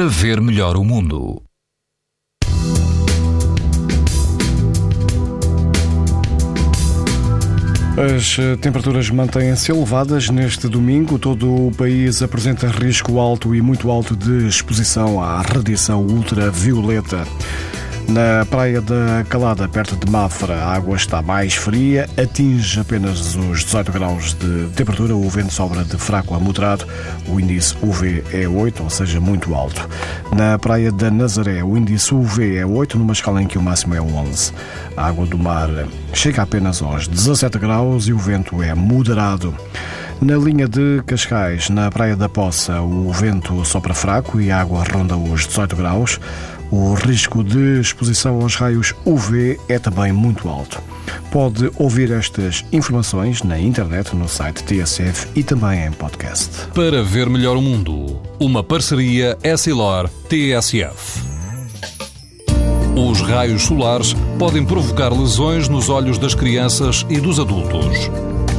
para ver melhor o mundo. As eh, temperaturas mantêm-se elevadas neste domingo. Todo o país apresenta risco alto e muito alto de exposição à radiação ultravioleta. Na praia da Calada, perto de Mafra, a água está mais fria, atinge apenas os 18 graus de temperatura, o vento sobra de fraco a moderado, o índice UV é 8, ou seja, muito alto. Na praia da Nazaré, o índice UV é 8, numa escala em que o máximo é 11. A água do mar chega apenas aos 17 graus e o vento é moderado. Na linha de Cascais, na Praia da Poça, o vento sopra fraco e a água ronda os 18 graus. O risco de exposição aos raios UV é também muito alto. Pode ouvir estas informações na internet, no site TSF e também em podcast. Para ver melhor o mundo, uma parceria Essilor-TSF. Os raios solares podem provocar lesões nos olhos das crianças e dos adultos.